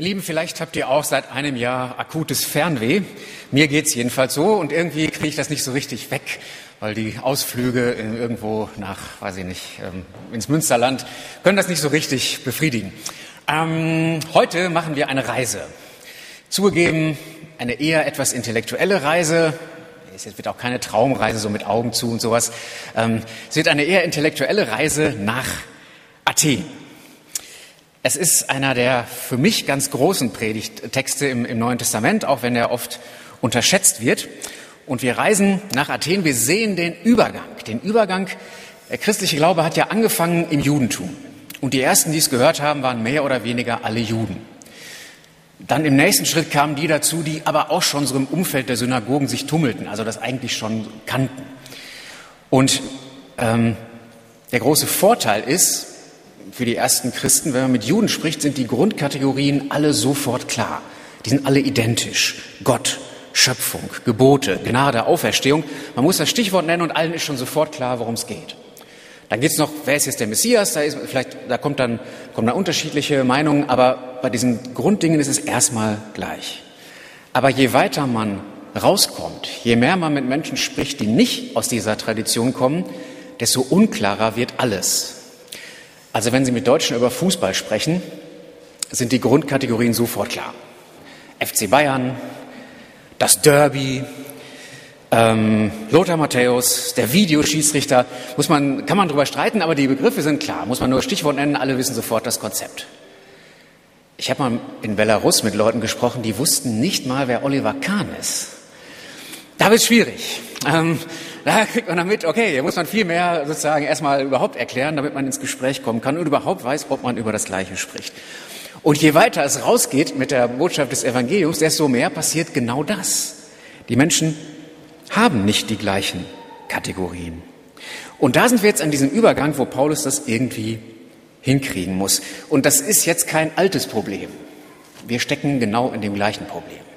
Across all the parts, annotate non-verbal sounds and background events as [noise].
Ihr Lieben, vielleicht habt ihr auch seit einem Jahr akutes Fernweh. Mir geht's jedenfalls so und irgendwie kriege ich das nicht so richtig weg, weil die Ausflüge irgendwo nach, weiß ich nicht, ähm, ins Münsterland können das nicht so richtig befriedigen. Ähm, heute machen wir eine Reise. Zugegeben, eine eher etwas intellektuelle Reise. Es wird auch keine Traumreise so mit Augen zu und sowas. Ähm, es wird eine eher intellektuelle Reise nach Athen. Es ist einer der für mich ganz großen Predigttexte im, im Neuen Testament, auch wenn er oft unterschätzt wird. Und wir reisen nach Athen, wir sehen den Übergang. Den Übergang, der christliche Glaube hat ja angefangen im Judentum. Und die ersten, die es gehört haben, waren mehr oder weniger alle Juden. Dann im nächsten Schritt kamen die dazu, die aber auch schon so im Umfeld der Synagogen sich tummelten, also das eigentlich schon kannten. Und ähm, der große Vorteil ist, für die ersten Christen, wenn man mit Juden spricht, sind die Grundkategorien alle sofort klar. Die sind alle identisch. Gott, Schöpfung, Gebote, Gnade, Auferstehung. Man muss das Stichwort nennen und allen ist schon sofort klar, worum es geht. Dann geht es noch, wer ist jetzt der Messias? Da, ist, vielleicht, da kommt dann, kommen dann unterschiedliche Meinungen, aber bei diesen Grunddingen ist es erstmal gleich. Aber je weiter man rauskommt, je mehr man mit Menschen spricht, die nicht aus dieser Tradition kommen, desto unklarer wird alles. Also wenn Sie mit Deutschen über Fußball sprechen, sind die Grundkategorien sofort klar. FC Bayern, das Derby, ähm, Lothar Matthäus, der Videoschießrichter, muss man, kann man darüber streiten, aber die Begriffe sind klar. Muss man nur Stichwort nennen, alle wissen sofort das Konzept. Ich habe mal in Belarus mit Leuten gesprochen, die wussten nicht mal, wer Oliver Kahn ist. Da wird es schwierig. Ähm, da kriegt man damit, okay, hier muss man viel mehr sozusagen erstmal überhaupt erklären, damit man ins Gespräch kommen kann und überhaupt weiß, ob man über das Gleiche spricht. Und je weiter es rausgeht mit der Botschaft des Evangeliums, desto mehr passiert genau das. Die Menschen haben nicht die gleichen Kategorien. Und da sind wir jetzt an diesem Übergang, wo Paulus das irgendwie hinkriegen muss. Und das ist jetzt kein altes Problem. Wir stecken genau in dem gleichen Problem.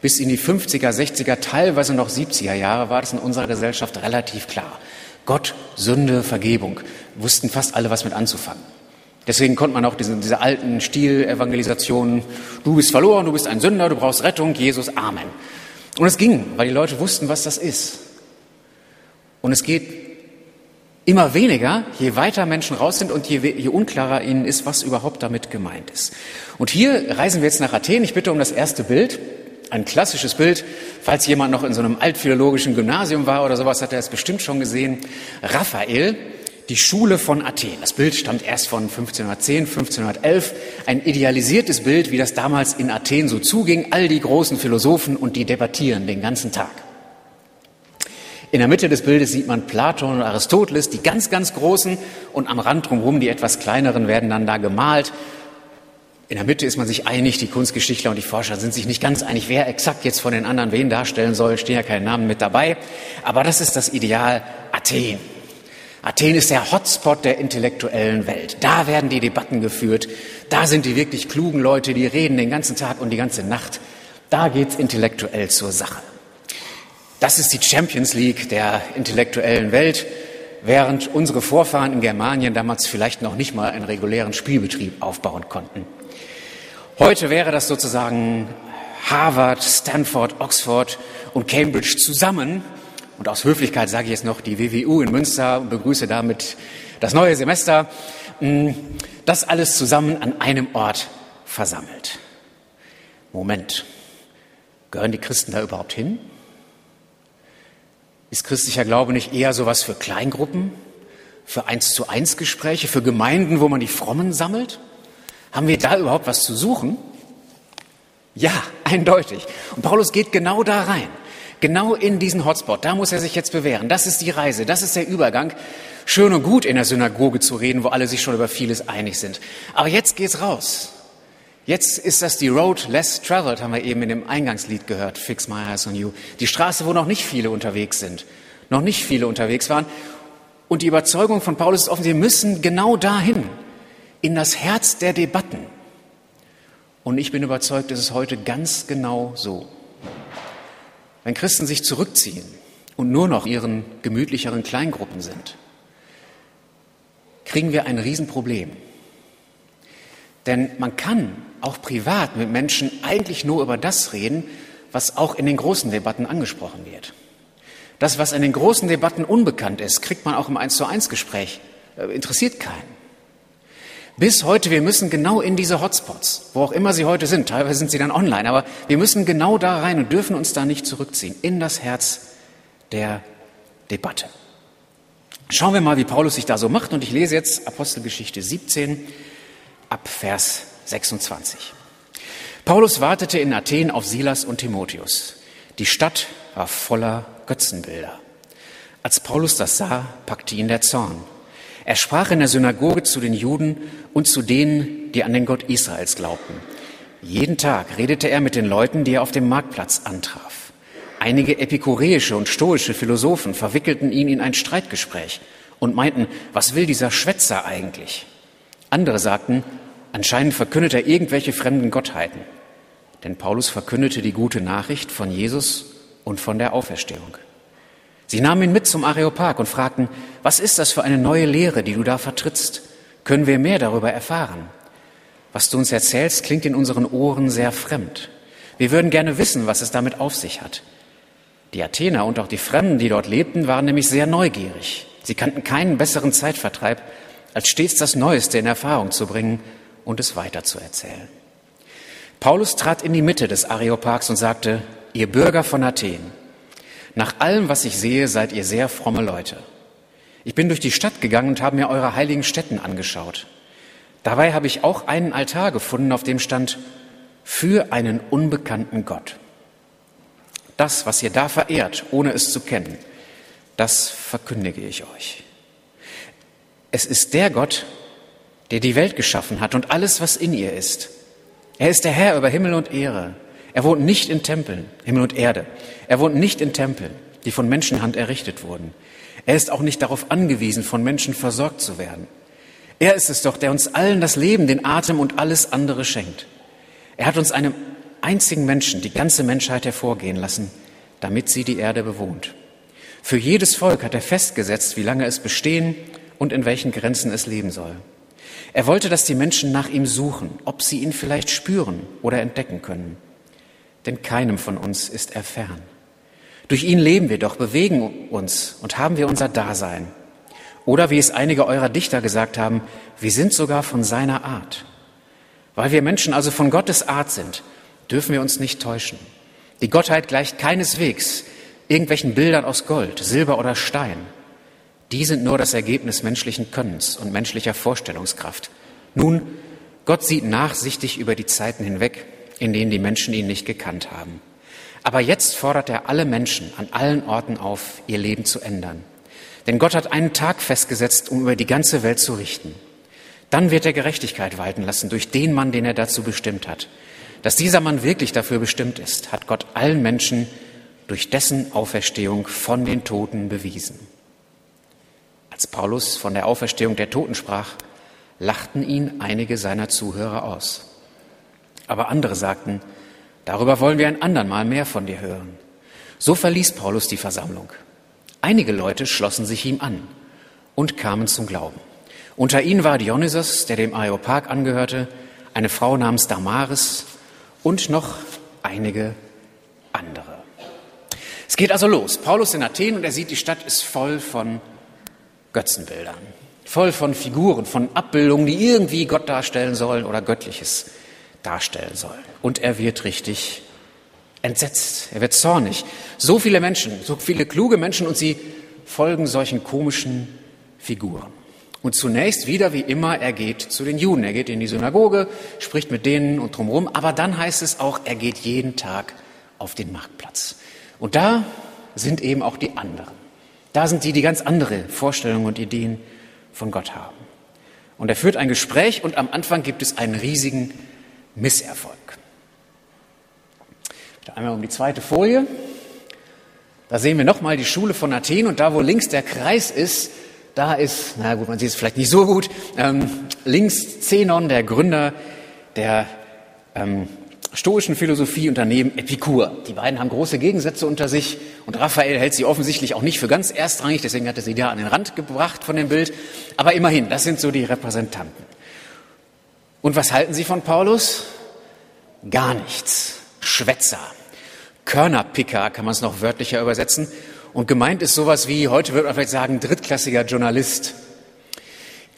Bis in die 50er, 60er, teilweise noch 70er Jahre war das in unserer Gesellschaft relativ klar. Gott, Sünde, Vergebung, wussten fast alle, was mit anzufangen. Deswegen konnte man auch diese, diese alten Stil-Evangelisationen, du bist verloren, du bist ein Sünder, du brauchst Rettung, Jesus, Amen. Und es ging, weil die Leute wussten, was das ist. Und es geht immer weniger, je weiter Menschen raus sind und je, je, unklarer ihnen ist, was überhaupt damit gemeint ist. Und hier reisen wir jetzt nach Athen. Ich bitte um das erste Bild. Ein klassisches Bild, falls jemand noch in so einem altphilologischen Gymnasium war oder sowas, hat er es bestimmt schon gesehen. Raphael, die Schule von Athen. Das Bild stammt erst von 1510, 1511. Ein idealisiertes Bild, wie das damals in Athen so zuging. All die großen Philosophen und die debattieren den ganzen Tag. In der Mitte des Bildes sieht man Platon und Aristoteles, die ganz, ganz großen, und am Rand drumherum die etwas kleineren werden dann da gemalt. In der Mitte ist man sich einig, die Kunstgeschichtler und die Forscher sind sich nicht ganz einig, wer exakt jetzt von den anderen wen darstellen soll, stehen ja keine Namen mit dabei. Aber das ist das Ideal Athen. Athen ist der Hotspot der intellektuellen Welt. Da werden die Debatten geführt. Da sind die wirklich klugen Leute, die reden den ganzen Tag und die ganze Nacht. Da geht's intellektuell zur Sache. Das ist die Champions League der intellektuellen Welt, während unsere Vorfahren in Germanien damals vielleicht noch nicht mal einen regulären Spielbetrieb aufbauen konnten. Heute wäre das sozusagen Harvard, Stanford, Oxford und Cambridge zusammen. Und aus Höflichkeit sage ich jetzt noch die WWU in Münster und begrüße damit das neue Semester. Mm, das alles zusammen an einem Ort versammelt. Moment, gehören die Christen da überhaupt hin? Ist christlicher Glaube nicht eher sowas für Kleingruppen, für eins zu eins Gespräche, für Gemeinden, wo man die Frommen sammelt? Haben wir da überhaupt was zu suchen? Ja, [laughs] eindeutig. Und Paulus geht genau da rein. Genau in diesen Hotspot. Da muss er sich jetzt bewähren. Das ist die Reise. Das ist der Übergang. Schön und gut in der Synagoge zu reden, wo alle sich schon über vieles einig sind. Aber jetzt geht's raus. Jetzt ist das die Road less traveled, haben wir eben in dem Eingangslied gehört. Fix my eyes on you. Die Straße, wo noch nicht viele unterwegs sind. Noch nicht viele unterwegs waren. Und die Überzeugung von Paulus ist offen, wir müssen genau dahin in das Herz der Debatten. Und ich bin überzeugt, es ist heute ganz genau so. Wenn Christen sich zurückziehen und nur noch ihren gemütlicheren Kleingruppen sind, kriegen wir ein Riesenproblem. Denn man kann auch privat mit Menschen eigentlich nur über das reden, was auch in den großen Debatten angesprochen wird. Das, was in den großen Debatten unbekannt ist, kriegt man auch im 1 zu 1 Gespräch, äh, interessiert keinen. Bis heute, wir müssen genau in diese Hotspots, wo auch immer sie heute sind, teilweise sind sie dann online, aber wir müssen genau da rein und dürfen uns da nicht zurückziehen, in das Herz der Debatte. Schauen wir mal, wie Paulus sich da so macht und ich lese jetzt Apostelgeschichte 17 ab Vers 26. Paulus wartete in Athen auf Silas und Timotheus. Die Stadt war voller Götzenbilder. Als Paulus das sah, packte ihn der Zorn. Er sprach in der Synagoge zu den Juden und zu denen, die an den Gott Israels glaubten. Jeden Tag redete er mit den Leuten, die er auf dem Marktplatz antraf. Einige epikureische und stoische Philosophen verwickelten ihn in ein Streitgespräch und meinten, was will dieser Schwätzer eigentlich? Andere sagten, anscheinend verkündet er irgendwelche fremden Gottheiten. Denn Paulus verkündete die gute Nachricht von Jesus und von der Auferstehung. Sie nahmen ihn mit zum Areopag und fragten, was ist das für eine neue Lehre, die du da vertrittst? Können wir mehr darüber erfahren? Was du uns erzählst, klingt in unseren Ohren sehr fremd. Wir würden gerne wissen, was es damit auf sich hat. Die Athener und auch die Fremden, die dort lebten, waren nämlich sehr neugierig. Sie kannten keinen besseren Zeitvertreib, als stets das Neueste in Erfahrung zu bringen und es weiterzuerzählen. Paulus trat in die Mitte des Areopags und sagte, ihr Bürger von Athen, nach allem, was ich sehe, seid ihr sehr fromme Leute. Ich bin durch die Stadt gegangen und habe mir eure heiligen Stätten angeschaut. Dabei habe ich auch einen Altar gefunden, auf dem stand für einen unbekannten Gott. Das, was ihr da verehrt, ohne es zu kennen, das verkündige ich euch. Es ist der Gott, der die Welt geschaffen hat und alles, was in ihr ist. Er ist der Herr über Himmel und Ehre. Er wohnt nicht in Tempeln, Himmel und Erde. Er wohnt nicht in Tempeln, die von Menschenhand errichtet wurden. Er ist auch nicht darauf angewiesen, von Menschen versorgt zu werden. Er ist es doch, der uns allen das Leben, den Atem und alles andere schenkt. Er hat uns einem einzigen Menschen die ganze Menschheit hervorgehen lassen, damit sie die Erde bewohnt. Für jedes Volk hat er festgesetzt, wie lange es bestehen und in welchen Grenzen es leben soll. Er wollte, dass die Menschen nach ihm suchen, ob sie ihn vielleicht spüren oder entdecken können denn keinem von uns ist er fern. Durch ihn leben wir doch, bewegen uns und haben wir unser Dasein. Oder wie es einige eurer Dichter gesagt haben, wir sind sogar von seiner Art. Weil wir Menschen also von Gottes Art sind, dürfen wir uns nicht täuschen. Die Gottheit gleicht keineswegs irgendwelchen Bildern aus Gold, Silber oder Stein. Die sind nur das Ergebnis menschlichen Könnens und menschlicher Vorstellungskraft. Nun, Gott sieht nachsichtig über die Zeiten hinweg in denen die Menschen ihn nicht gekannt haben. Aber jetzt fordert er alle Menschen an allen Orten auf, ihr Leben zu ändern. Denn Gott hat einen Tag festgesetzt, um über die ganze Welt zu richten. Dann wird er Gerechtigkeit walten lassen durch den Mann, den er dazu bestimmt hat. Dass dieser Mann wirklich dafür bestimmt ist, hat Gott allen Menschen durch dessen Auferstehung von den Toten bewiesen. Als Paulus von der Auferstehung der Toten sprach, lachten ihn einige seiner Zuhörer aus. Aber andere sagten, darüber wollen wir ein andermal mehr von dir hören. So verließ Paulus die Versammlung. Einige Leute schlossen sich ihm an und kamen zum Glauben. Unter ihnen war Dionysos, der dem Areopag angehörte, eine Frau namens Damaris und noch einige andere. Es geht also los. Paulus in Athen und er sieht, die Stadt ist voll von Götzenbildern, voll von Figuren, von Abbildungen, die irgendwie Gott darstellen sollen oder Göttliches darstellen soll. Und er wird richtig entsetzt, er wird zornig. So viele Menschen, so viele kluge Menschen und sie folgen solchen komischen Figuren. Und zunächst wieder wie immer, er geht zu den Juden, er geht in die Synagoge, spricht mit denen und drumherum, aber dann heißt es auch, er geht jeden Tag auf den Marktplatz. Und da sind eben auch die anderen. Da sind die, die ganz andere Vorstellungen und Ideen von Gott haben. Und er führt ein Gespräch und am Anfang gibt es einen riesigen Misserfolg. Einmal um die zweite Folie. Da sehen wir nochmal die Schule von Athen und da, wo links der Kreis ist, da ist, na gut, man sieht es vielleicht nicht so gut, ähm, links Zenon, der Gründer der ähm, stoischen Philosophie und daneben Epikur. Die beiden haben große Gegensätze unter sich und Raphael hält sie offensichtlich auch nicht für ganz erstrangig, deswegen hat er sie da an den Rand gebracht von dem Bild. Aber immerhin, das sind so die Repräsentanten. Und was halten Sie von Paulus? gar nichts. Schwätzer. Körnerpicker kann man es noch wörtlicher übersetzen. Und gemeint ist sowas wie, heute würde man vielleicht sagen, drittklassiger Journalist.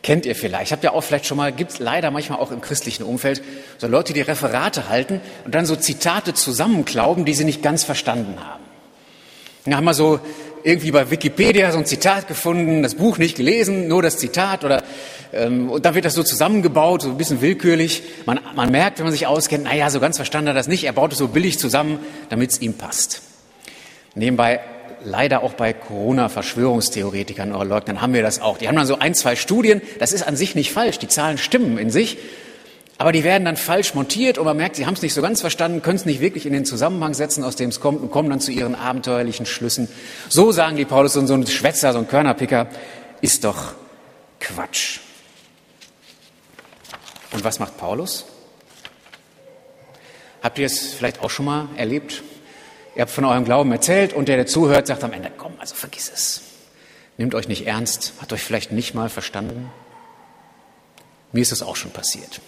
Kennt ihr vielleicht, habt ihr auch vielleicht schon mal, gibt es leider manchmal auch im christlichen Umfeld, so Leute, die Referate halten und dann so Zitate zusammenklauben, die sie nicht ganz verstanden haben. Da haben wir so irgendwie bei Wikipedia so ein Zitat gefunden, das Buch nicht gelesen, nur das Zitat oder ähm, und dann wird das so zusammengebaut, so ein bisschen willkürlich. Man, man merkt, wenn man sich auskennt, naja, so ganz verstanden hat er das nicht. Er baut es so billig zusammen, damit es ihm passt. Nebenbei leider auch bei Corona-Verschwörungstheoretikern oder Leugnern haben wir das auch. Die haben dann so ein, zwei Studien, das ist an sich nicht falsch, die Zahlen stimmen in sich, aber die werden dann falsch montiert und man merkt, sie haben es nicht so ganz verstanden, können es nicht wirklich in den Zusammenhang setzen, aus dem es kommt und kommen dann zu ihren abenteuerlichen Schlüssen. So sagen die Paulus und so ein Schwätzer, so ein Körnerpicker, ist doch Quatsch. Und was macht Paulus? Habt ihr es vielleicht auch schon mal erlebt? Ihr habt von eurem Glauben erzählt und der, der zuhört, sagt am Ende, komm, also vergiss es. Nehmt euch nicht ernst, hat euch vielleicht nicht mal verstanden. Mir ist es auch schon passiert.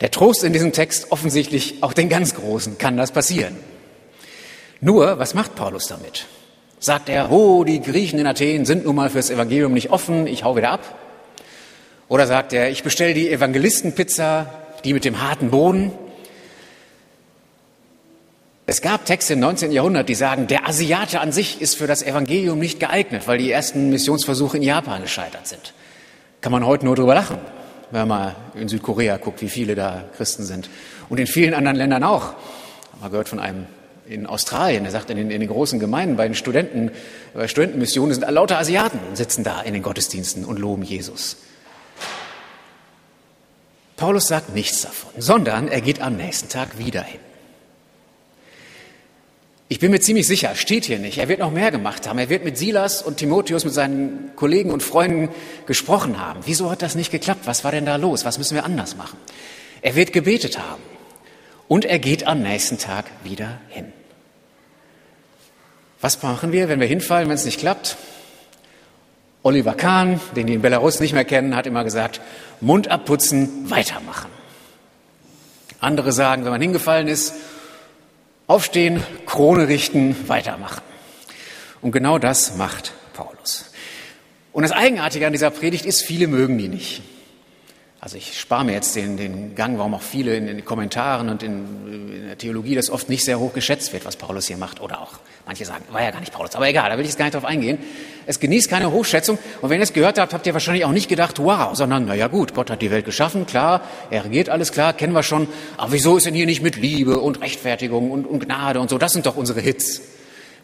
Der Trost in diesem Text offensichtlich, auch den ganz Großen kann das passieren. Nur, was macht Paulus damit? Sagt er, oh, die Griechen in Athen sind nun mal fürs Evangelium nicht offen, ich hau wieder ab? Oder sagt er, ich bestelle die Evangelistenpizza, die mit dem harten Boden, es gab Texte im 19. Jahrhundert, die sagen, der Asiate an sich ist für das Evangelium nicht geeignet, weil die ersten Missionsversuche in Japan gescheitert sind. Kann man heute nur drüber lachen, wenn man in Südkorea guckt, wie viele da Christen sind. Und in vielen anderen Ländern auch. Man gehört von einem in Australien, der sagt, in den, in den großen Gemeinden, bei den Studenten, bei Studentenmissionen sind lauter Asiaten sitzen da in den Gottesdiensten und loben Jesus. Paulus sagt nichts davon, sondern er geht am nächsten Tag wieder hin. Ich bin mir ziemlich sicher, steht hier nicht. Er wird noch mehr gemacht haben. Er wird mit Silas und Timotheus, mit seinen Kollegen und Freunden gesprochen haben. Wieso hat das nicht geklappt? Was war denn da los? Was müssen wir anders machen? Er wird gebetet haben. Und er geht am nächsten Tag wieder hin. Was machen wir, wenn wir hinfallen, wenn es nicht klappt? Oliver Kahn, den die in Belarus nicht mehr kennen, hat immer gesagt, Mund abputzen, weitermachen. Andere sagen, wenn man hingefallen ist, Aufstehen, Krone richten, weitermachen. Und genau das macht Paulus. Und das Eigenartige an dieser Predigt ist, viele mögen die nicht. Also ich spare mir jetzt den, den Gang, warum auch viele in den Kommentaren und in, in, der Theologie das oft nicht sehr hoch geschätzt wird, was Paulus hier macht. Oder auch manche sagen, war ja gar nicht Paulus. Aber egal, da will ich jetzt gar nicht drauf eingehen. Es genießt keine Hochschätzung. Und wenn ihr es gehört habt, habt ihr wahrscheinlich auch nicht gedacht, wow, sondern, na ja gut, Gott hat die Welt geschaffen, klar, er regiert alles klar, kennen wir schon. Aber wieso ist denn hier nicht mit Liebe und Rechtfertigung und, und Gnade und so? Das sind doch unsere Hits.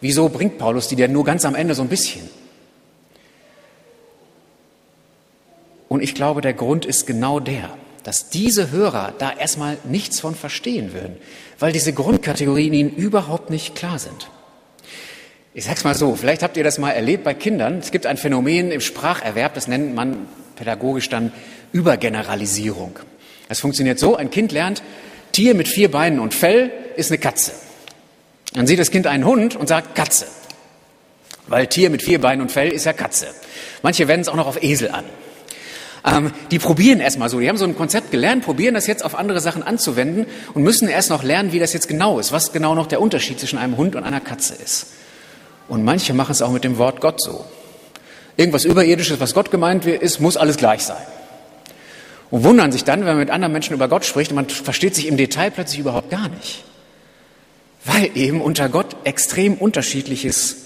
Wieso bringt Paulus die denn nur ganz am Ende so ein bisschen? Und ich glaube, der Grund ist genau der, dass diese Hörer da erstmal nichts von verstehen würden, weil diese Grundkategorien ihnen überhaupt nicht klar sind. Ich sag's mal so, vielleicht habt ihr das mal erlebt bei Kindern. Es gibt ein Phänomen im Spracherwerb, das nennt man pädagogisch dann Übergeneralisierung. Es funktioniert so, ein Kind lernt, Tier mit vier Beinen und Fell ist eine Katze. Dann sieht das Kind einen Hund und sagt Katze. Weil Tier mit vier Beinen und Fell ist ja Katze. Manche wenden es auch noch auf Esel an. Ähm, die probieren erstmal so. Die haben so ein Konzept gelernt, probieren das jetzt auf andere Sachen anzuwenden und müssen erst noch lernen, wie das jetzt genau ist, was genau noch der Unterschied zwischen einem Hund und einer Katze ist. Und manche machen es auch mit dem Wort Gott so. Irgendwas Überirdisches, was Gott gemeint ist, muss alles gleich sein. Und wundern sich dann, wenn man mit anderen Menschen über Gott spricht und man versteht sich im Detail plötzlich überhaupt gar nicht. Weil eben unter Gott extrem unterschiedliches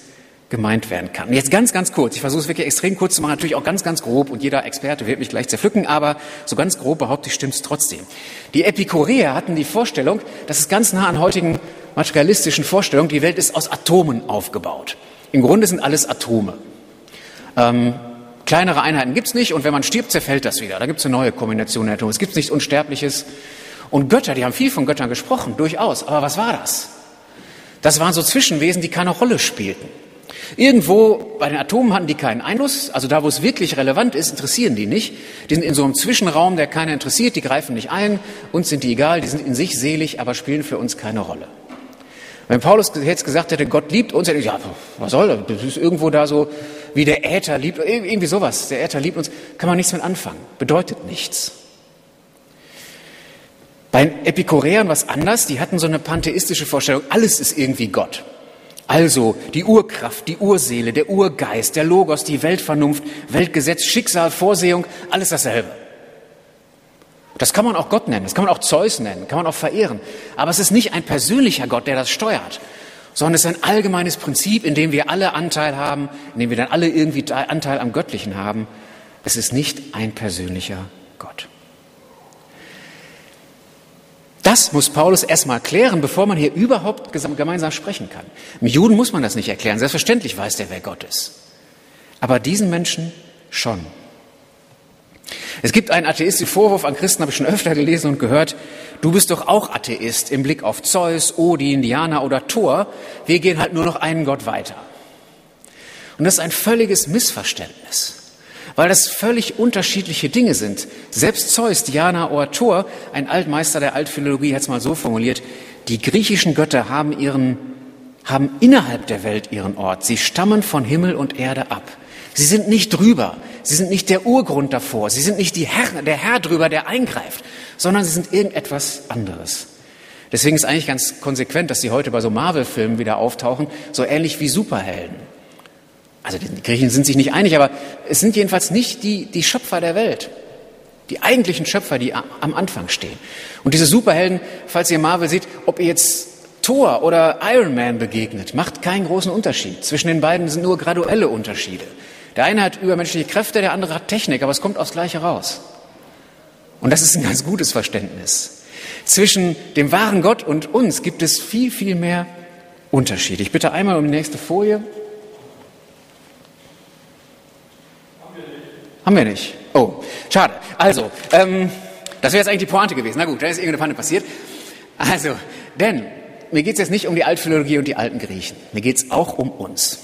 gemeint werden kann. Und jetzt ganz, ganz kurz, ich versuche es wirklich extrem kurz zu machen, natürlich auch ganz, ganz grob und jeder Experte wird mich gleich zerpflücken, aber so ganz grob behaupte ich, stimmt es trotzdem. Die Epikureer hatten die Vorstellung, das ist ganz nah an heutigen materialistischen Vorstellungen, die Welt ist aus Atomen aufgebaut. Im Grunde sind alles Atome. Ähm, kleinere Einheiten gibt's nicht und wenn man stirbt, zerfällt das wieder. Da gibt's eine neue Kombination der Atome. Es gibt nichts Unsterbliches. Und Götter, die haben viel von Göttern gesprochen, durchaus. Aber was war das? Das waren so Zwischenwesen, die keine Rolle spielten. Irgendwo bei den Atomen hatten die keinen Einfluss, also da, wo es wirklich relevant ist, interessieren die nicht. Die sind in so einem Zwischenraum, der keiner interessiert, die greifen nicht ein, uns sind die egal, die sind in sich selig, aber spielen für uns keine Rolle. Wenn Paulus jetzt gesagt hätte, Gott liebt uns, hätte ich gesagt, ja, was soll das? Das ist irgendwo da so, wie der Äther liebt, irgendwie sowas. Der Äther liebt uns, kann man nichts mit anfangen, bedeutet nichts. Bei den Epikureern was anders, die hatten so eine pantheistische Vorstellung, alles ist irgendwie Gott. Also die Urkraft, die Urseele, der Urgeist, der Logos, die Weltvernunft, Weltgesetz, Schicksal, Vorsehung, alles dasselbe. Das kann man auch Gott nennen, das kann man auch Zeus nennen, kann man auch verehren. Aber es ist nicht ein persönlicher Gott, der das steuert, sondern es ist ein allgemeines Prinzip, in dem wir alle Anteil haben, in dem wir dann alle irgendwie Anteil am Göttlichen haben. Es ist nicht ein persönlicher Gott. Das muss Paulus erstmal klären, bevor man hier überhaupt gemeinsam sprechen kann. Im Juden muss man das nicht erklären. Selbstverständlich weiß der, wer Gott ist. Aber diesen Menschen schon. Es gibt einen atheistischen Vorwurf an Christen, habe ich schon öfter gelesen und gehört. Du bist doch auch Atheist im Blick auf Zeus, Odin, Diana oder Thor. Wir gehen halt nur noch einen Gott weiter. Und das ist ein völliges Missverständnis weil das völlig unterschiedliche Dinge sind. Selbst Zeus, Diana oder Thor, ein Altmeister der Altphilologie, hat es mal so formuliert, die griechischen Götter haben, ihren, haben innerhalb der Welt ihren Ort. Sie stammen von Himmel und Erde ab. Sie sind nicht drüber. Sie sind nicht der Urgrund davor. Sie sind nicht die Herr, der Herr drüber, der eingreift, sondern sie sind irgendetwas anderes. Deswegen ist eigentlich ganz konsequent, dass sie heute bei so Marvel-Filmen wieder auftauchen, so ähnlich wie Superhelden. Also die Griechen sind sich nicht einig, aber es sind jedenfalls nicht die, die Schöpfer der Welt. Die eigentlichen Schöpfer, die am Anfang stehen. Und diese Superhelden, falls ihr Marvel seht, ob ihr jetzt Thor oder Iron Man begegnet, macht keinen großen Unterschied. Zwischen den beiden sind nur graduelle Unterschiede. Der eine hat übermenschliche Kräfte, der andere hat Technik, aber es kommt aufs Gleiche raus. Und das ist ein ganz gutes Verständnis. Zwischen dem wahren Gott und uns gibt es viel, viel mehr Unterschied. Ich bitte einmal um die nächste Folie. Haben wir nicht. Oh, schade. Also, ähm, das wäre jetzt eigentlich die Pointe gewesen. Na gut, da ist irgendeine Panne passiert. Also, denn mir geht es jetzt nicht um die Altphilologie und die alten Griechen. Mir geht es auch um uns.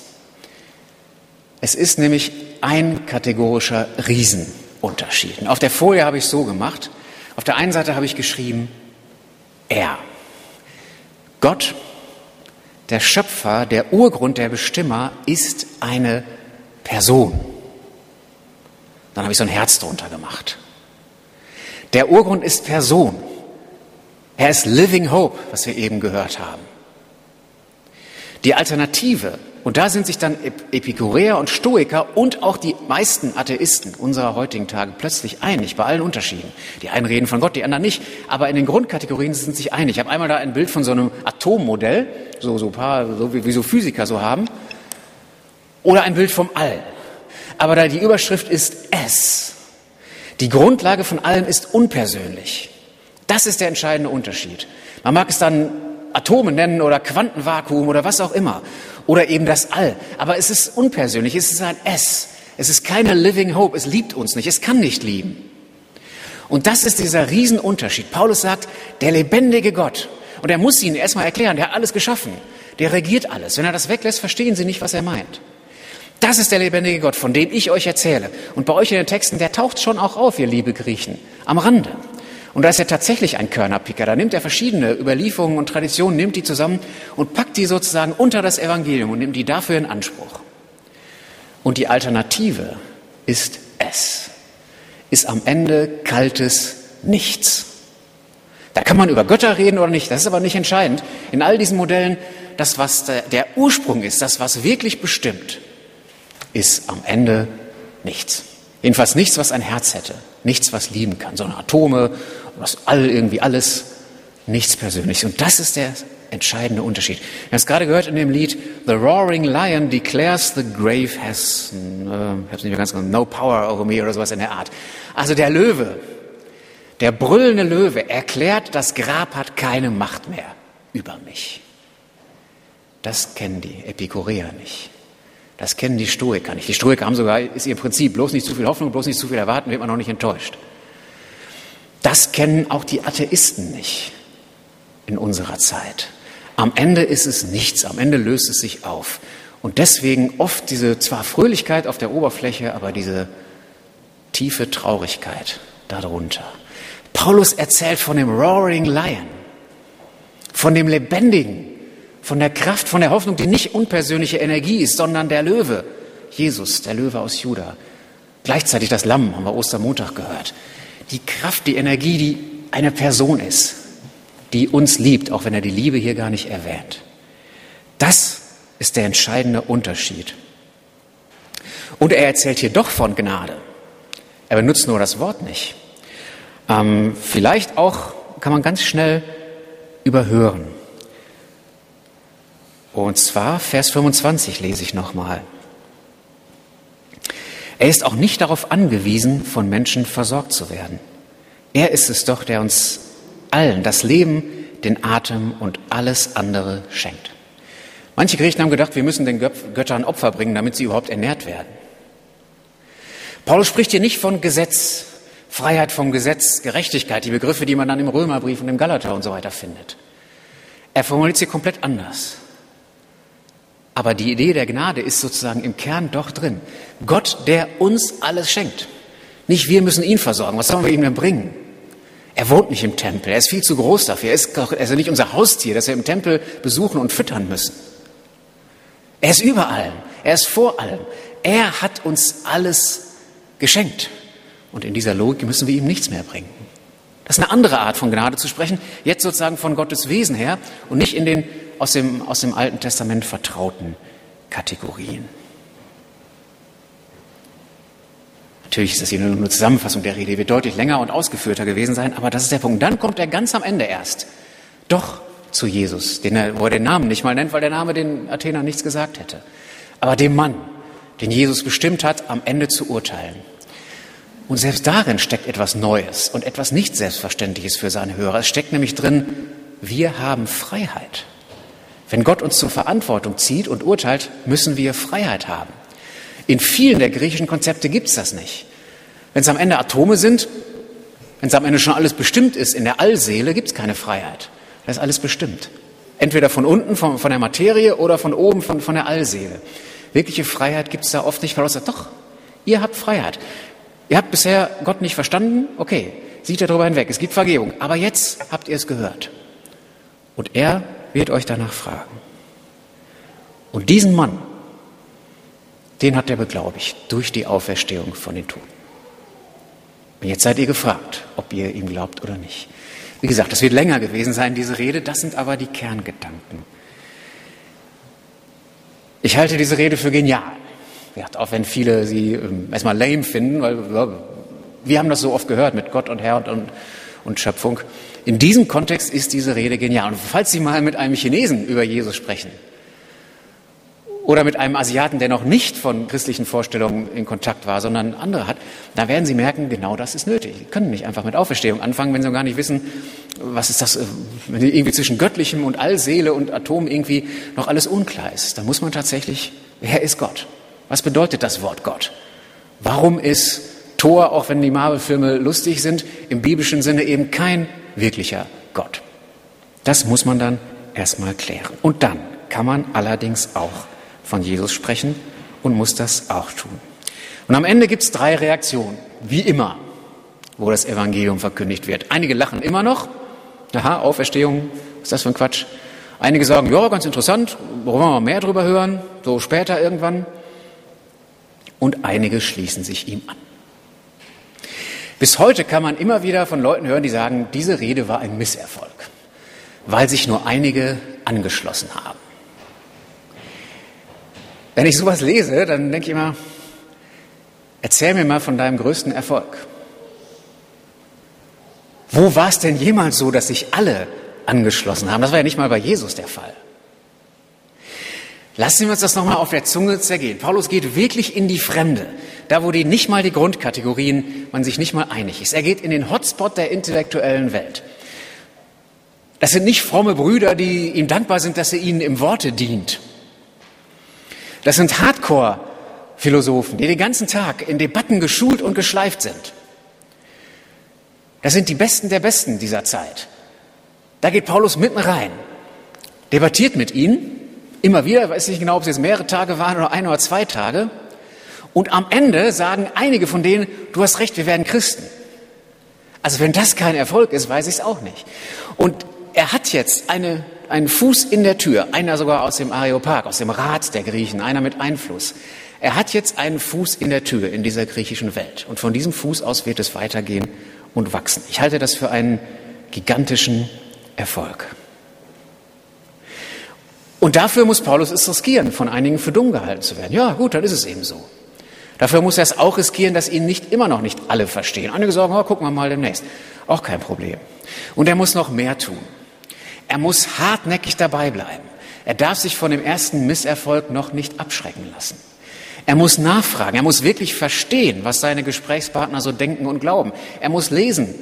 Es ist nämlich ein kategorischer Riesenunterschied. Und auf der Folie habe ich so gemacht. Auf der einen Seite habe ich geschrieben, er. Gott, der Schöpfer, der Urgrund, der Bestimmer, ist eine Person. Dann habe ich so ein Herz drunter gemacht. Der Urgrund ist Person. Er ist Living Hope, was wir eben gehört haben. Die Alternative, und da sind sich dann Epikureer und Stoiker und auch die meisten Atheisten unserer heutigen Tage plötzlich einig, bei allen Unterschieden. Die einen reden von Gott, die anderen nicht, aber in den Grundkategorien sind sich einig. Ich habe einmal da ein Bild von so einem Atommodell, so, so paar, so wie, wie so Physiker so haben, oder ein Bild vom All aber da die Überschrift ist es. Die Grundlage von allem ist unpersönlich. Das ist der entscheidende Unterschied. Man mag es dann Atome nennen oder Quantenvakuum oder was auch immer. Oder eben das All. Aber es ist unpersönlich. Es ist ein Es. Es ist keine Living Hope. Es liebt uns nicht. Es kann nicht lieben. Und das ist dieser Riesenunterschied. Paulus sagt, der lebendige Gott. Und er muss ihnen erstmal erklären, der hat alles geschaffen. Der regiert alles. Wenn er das weglässt, verstehen sie nicht, was er meint. Das ist der lebendige Gott, von dem ich euch erzähle. Und bei euch in den Texten, der taucht schon auch auf, ihr liebe Griechen, am Rande. Und da ist er tatsächlich ein Körnerpicker. Da nimmt er verschiedene Überlieferungen und Traditionen, nimmt die zusammen und packt die sozusagen unter das Evangelium und nimmt die dafür in Anspruch. Und die Alternative ist es. Ist am Ende kaltes Nichts. Da kann man über Götter reden oder nicht, das ist aber nicht entscheidend. In all diesen Modellen, das, was der Ursprung ist, das, was wirklich bestimmt, ist am Ende nichts. Jedenfalls nichts, was ein Herz hätte, nichts, was lieben kann, sondern Atome, was all irgendwie alles, nichts Persönliches. Und das ist der entscheidende Unterschied. Wir haben es gerade gehört in dem Lied, The Roaring Lion declares the grave has, äh, ich habe nicht mehr ganz genau, no power over me oder sowas in der Art. Also der Löwe, der brüllende Löwe erklärt, das Grab hat keine Macht mehr über mich. Das kennen die Epikureer nicht. Das kennen die Stoiker nicht. Die Stoiker haben sogar, ist ihr Prinzip, bloß nicht zu viel Hoffnung, bloß nicht zu viel erwarten, wird man noch nicht enttäuscht. Das kennen auch die Atheisten nicht in unserer Zeit. Am Ende ist es nichts, am Ende löst es sich auf. Und deswegen oft diese zwar Fröhlichkeit auf der Oberfläche, aber diese tiefe Traurigkeit darunter. Paulus erzählt von dem Roaring Lion, von dem Lebendigen, von der Kraft, von der Hoffnung, die nicht unpersönliche Energie ist, sondern der Löwe, Jesus, der Löwe aus Juda. Gleichzeitig das Lamm, haben wir Ostermontag gehört. Die Kraft, die Energie, die eine Person ist, die uns liebt, auch wenn er die Liebe hier gar nicht erwähnt. Das ist der entscheidende Unterschied. Und er erzählt hier doch von Gnade. Er benutzt nur das Wort nicht. Ähm, vielleicht auch kann man ganz schnell überhören. Und zwar Vers 25 lese ich nochmal. Er ist auch nicht darauf angewiesen, von Menschen versorgt zu werden. Er ist es doch, der uns allen das Leben, den Atem und alles andere schenkt. Manche Griechen haben gedacht, wir müssen den Göttern Opfer bringen, damit sie überhaupt ernährt werden. Paulus spricht hier nicht von Gesetz, Freiheit vom Gesetz, Gerechtigkeit, die Begriffe, die man dann im Römerbrief und im Galater und so weiter findet. Er formuliert sie komplett anders. Aber die Idee der Gnade ist sozusagen im Kern doch drin. Gott, der uns alles schenkt. Nicht wir müssen ihn versorgen. Was sollen wir ihm denn bringen? Er wohnt nicht im Tempel. Er ist viel zu groß dafür. Er ist, er ist nicht unser Haustier, das wir im Tempel besuchen und füttern müssen. Er ist über allem. Er ist vor allem. Er hat uns alles geschenkt. Und in dieser Logik müssen wir ihm nichts mehr bringen. Das ist eine andere Art von Gnade zu sprechen, jetzt sozusagen von Gottes Wesen her und nicht in den aus dem, aus dem Alten Testament vertrauten Kategorien. Natürlich ist das hier nur eine Zusammenfassung der Rede, wird deutlich länger und ausgeführter gewesen sein, aber das ist der Punkt. Dann kommt er ganz am Ende erst doch zu Jesus, den er, wo er den Namen nicht mal nennt, weil der Name den Athenern nichts gesagt hätte. Aber dem Mann, den Jesus bestimmt hat, am Ende zu urteilen. Und selbst darin steckt etwas Neues und etwas nicht Selbstverständliches für seine Hörer. Es steckt nämlich drin, wir haben Freiheit. Wenn Gott uns zur Verantwortung zieht und urteilt, müssen wir Freiheit haben. In vielen der griechischen Konzepte gibt es das nicht. Wenn es am Ende Atome sind, wenn es am Ende schon alles bestimmt ist, in der Allseele gibt es keine Freiheit. Da ist alles bestimmt. Entweder von unten, von, von der Materie oder von oben, von, von der Allseele. Wirkliche Freiheit gibt es da oft nicht, weil sagt, doch, ihr habt Freiheit. Ihr habt bisher Gott nicht verstanden, okay, sieht er darüber hinweg, es gibt Vergebung. Aber jetzt habt ihr es gehört. Und er wird euch danach fragen. Und diesen Mann, den hat er beglaubigt durch die Auferstehung von den Toten. Und jetzt seid ihr gefragt, ob ihr ihm glaubt oder nicht. Wie gesagt, das wird länger gewesen sein, diese Rede. Das sind aber die Kerngedanken. Ich halte diese Rede für genial. Auch wenn viele sie ähm, erstmal lame finden, weil wir haben das so oft gehört mit Gott und Herr und, und, und Schöpfung. In diesem Kontext ist diese Rede genial. Und falls Sie mal mit einem Chinesen über Jesus sprechen oder mit einem Asiaten, der noch nicht von christlichen Vorstellungen in Kontakt war, sondern andere hat, dann werden Sie merken, genau das ist nötig. Sie können nicht einfach mit Auferstehung anfangen, wenn Sie gar nicht wissen, was ist das, äh, wenn irgendwie zwischen Göttlichem und Allseele und Atom irgendwie noch alles unklar ist. Da muss man tatsächlich, wer ist Gott? Was bedeutet das Wort Gott? Warum ist Thor, auch wenn die Marvel-Filme lustig sind, im biblischen Sinne eben kein wirklicher Gott. Das muss man dann erstmal klären. Und dann kann man allerdings auch von Jesus sprechen und muss das auch tun. Und am Ende gibt es drei Reaktionen, wie immer, wo das Evangelium verkündigt wird. Einige lachen immer noch. Aha, Auferstehung, was ist das für ein Quatsch? Einige sagen, ja, ganz interessant, wollen wir mal mehr drüber hören, so später irgendwann. Und einige schließen sich ihm an. Bis heute kann man immer wieder von Leuten hören, die sagen, diese Rede war ein Misserfolg, weil sich nur einige angeschlossen haben. Wenn ich sowas lese, dann denke ich immer, erzähl mir mal von deinem größten Erfolg. Wo war es denn jemals so, dass sich alle angeschlossen haben? Das war ja nicht mal bei Jesus der Fall. Lassen wir uns das nochmal auf der Zunge zergehen. Paulus geht wirklich in die Fremde, da wo die nicht mal die Grundkategorien, man sich nicht mal einig ist. Er geht in den Hotspot der intellektuellen Welt. Das sind nicht fromme Brüder, die ihm dankbar sind, dass er ihnen im Worte dient. Das sind Hardcore-Philosophen, die den ganzen Tag in Debatten geschult und geschleift sind. Das sind die Besten der Besten dieser Zeit. Da geht Paulus mitten rein, debattiert mit ihnen Immer wieder, weiß nicht genau, ob es jetzt mehrere Tage waren oder ein oder zwei Tage. Und am Ende sagen einige von denen, du hast recht, wir werden Christen. Also wenn das kein Erfolg ist, weiß ich es auch nicht. Und er hat jetzt eine, einen Fuß in der Tür, einer sogar aus dem Areopag, aus dem Rat der Griechen, einer mit Einfluss. Er hat jetzt einen Fuß in der Tür in dieser griechischen Welt. Und von diesem Fuß aus wird es weitergehen und wachsen. Ich halte das für einen gigantischen Erfolg. Und dafür muss Paulus es riskieren, von einigen für dumm gehalten zu werden. Ja, gut, dann ist es eben so. Dafür muss er es auch riskieren, dass ihn nicht immer noch nicht alle verstehen. Einige sagen, oh, gucken wir mal demnächst. Auch kein Problem. Und er muss noch mehr tun. Er muss hartnäckig dabei bleiben. Er darf sich von dem ersten Misserfolg noch nicht abschrecken lassen. Er muss nachfragen. Er muss wirklich verstehen, was seine Gesprächspartner so denken und glauben. Er muss lesen,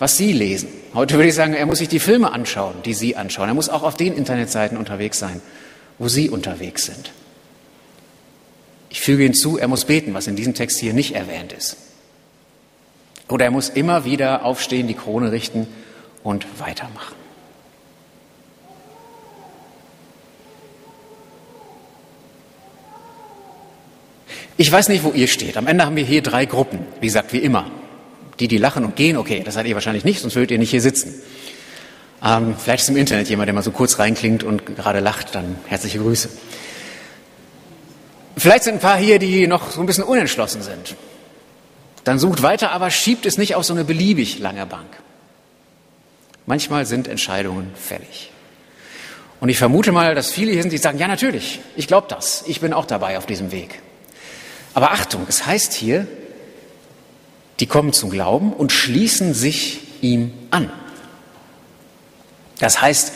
was sie lesen. Heute würde ich sagen, er muss sich die Filme anschauen, die Sie anschauen. Er muss auch auf den Internetseiten unterwegs sein, wo Sie unterwegs sind. Ich füge hinzu, er muss beten, was in diesem Text hier nicht erwähnt ist. Oder er muss immer wieder aufstehen, die Krone richten und weitermachen. Ich weiß nicht, wo ihr steht. Am Ende haben wir hier drei Gruppen, wie gesagt, wie immer. Die, die lachen und gehen, okay, das seid ihr wahrscheinlich nicht, sonst würdet ihr nicht hier sitzen. Ähm, vielleicht ist im Internet jemand, der mal so kurz reinklingt und gerade lacht, dann herzliche Grüße. Vielleicht sind ein paar hier, die noch so ein bisschen unentschlossen sind. Dann sucht weiter, aber schiebt es nicht auf so eine beliebig lange Bank. Manchmal sind Entscheidungen fällig. Und ich vermute mal, dass viele hier sind, die sagen, ja natürlich, ich glaube das, ich bin auch dabei auf diesem Weg. Aber Achtung, es heißt hier, die kommen zum Glauben und schließen sich ihm an. Das heißt,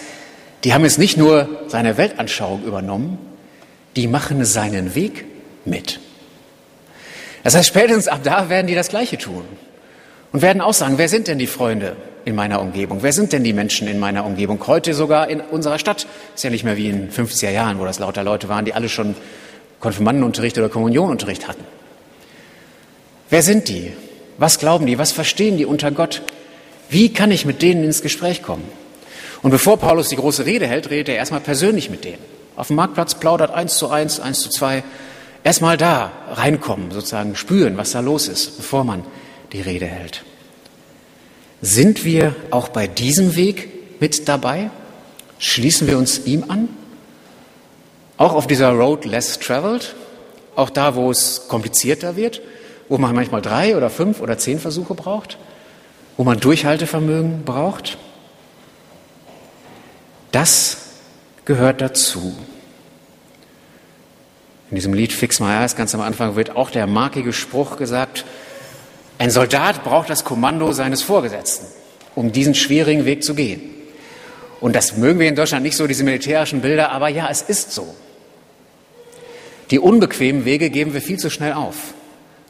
die haben jetzt nicht nur seine Weltanschauung übernommen, die machen seinen Weg mit. Das heißt, spätestens ab da werden die das Gleiche tun und werden auch sagen, wer sind denn die Freunde in meiner Umgebung? Wer sind denn die Menschen in meiner Umgebung? Heute sogar in unserer Stadt. Ist ja nicht mehr wie in 50er Jahren, wo das lauter Leute waren, die alle schon Konfirmandenunterricht oder Kommunionunterricht hatten. Wer sind die? Was glauben die? Was verstehen die unter Gott? Wie kann ich mit denen ins Gespräch kommen? Und bevor Paulus die große Rede hält, redet er erstmal persönlich mit denen. Auf dem Marktplatz plaudert eins zu eins, eins zu zwei. Erstmal da reinkommen, sozusagen spüren, was da los ist, bevor man die Rede hält. Sind wir auch bei diesem Weg mit dabei? Schließen wir uns ihm an? Auch auf dieser Road less traveled? Auch da, wo es komplizierter wird? Wo man manchmal drei oder fünf oder zehn Versuche braucht, wo man Durchhaltevermögen braucht. Das gehört dazu. In diesem Lied Fix My Eyes ganz am Anfang wird auch der markige Spruch gesagt, ein Soldat braucht das Kommando seines Vorgesetzten, um diesen schwierigen Weg zu gehen. Und das mögen wir in Deutschland nicht so, diese militärischen Bilder, aber ja, es ist so. Die unbequemen Wege geben wir viel zu schnell auf.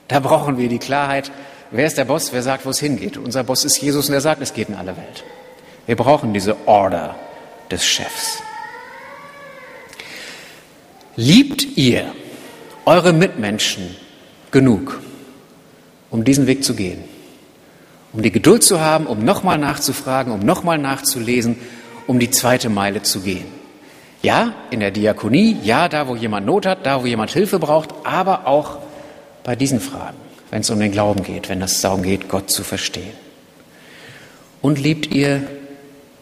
Da brauchen wir die Klarheit, wer ist der Boss, wer sagt, wo es hingeht. Unser Boss ist Jesus und er sagt, es geht in alle Welt. Wir brauchen diese Order des Chefs. Liebt ihr eure Mitmenschen genug, um diesen Weg zu gehen? Um die Geduld zu haben, um nochmal nachzufragen, um nochmal nachzulesen, um die zweite Meile zu gehen. Ja, in der Diakonie, ja, da, wo jemand Not hat, da, wo jemand Hilfe braucht, aber auch bei diesen Fragen, wenn es um den Glauben geht, wenn es darum geht, Gott zu verstehen? Und liebt ihr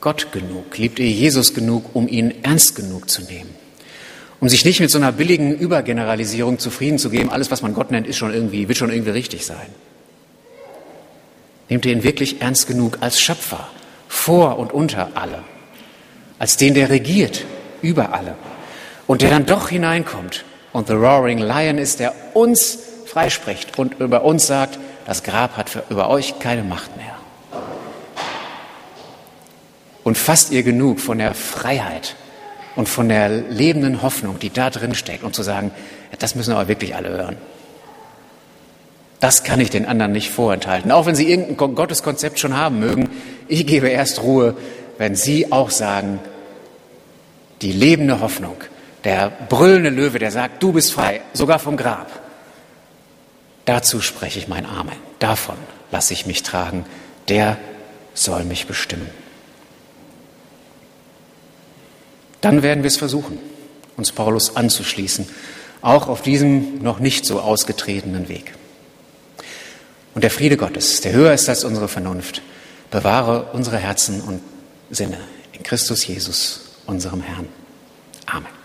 Gott genug? Liebt ihr Jesus genug, um ihn ernst genug zu nehmen? Um sich nicht mit so einer billigen Übergeneralisierung zufrieden zu geben, alles, was man Gott nennt, ist schon irgendwie, wird schon irgendwie richtig sein. Nehmt ihr ihn wirklich ernst genug als Schöpfer, vor und unter alle, als den, der regiert über alle und der dann doch hineinkommt und the roaring lion ist, der uns freispricht und über uns sagt, das Grab hat für, über euch keine Macht mehr. Und fasst ihr genug von der Freiheit und von der lebenden Hoffnung, die da drin steckt, um zu sagen, das müssen aber wirklich alle hören. Das kann ich den anderen nicht vorenthalten. Auch wenn sie irgendein Gotteskonzept schon haben mögen, ich gebe erst Ruhe, wenn sie auch sagen, die lebende Hoffnung, der brüllende Löwe, der sagt, du bist frei, sogar vom Grab. Dazu spreche ich mein Amen. Davon lasse ich mich tragen. Der soll mich bestimmen. Dann werden wir es versuchen, uns Paulus anzuschließen, auch auf diesem noch nicht so ausgetretenen Weg. Und der Friede Gottes, der höher ist als unsere Vernunft, bewahre unsere Herzen und Sinne in Christus Jesus, unserem Herrn. Amen.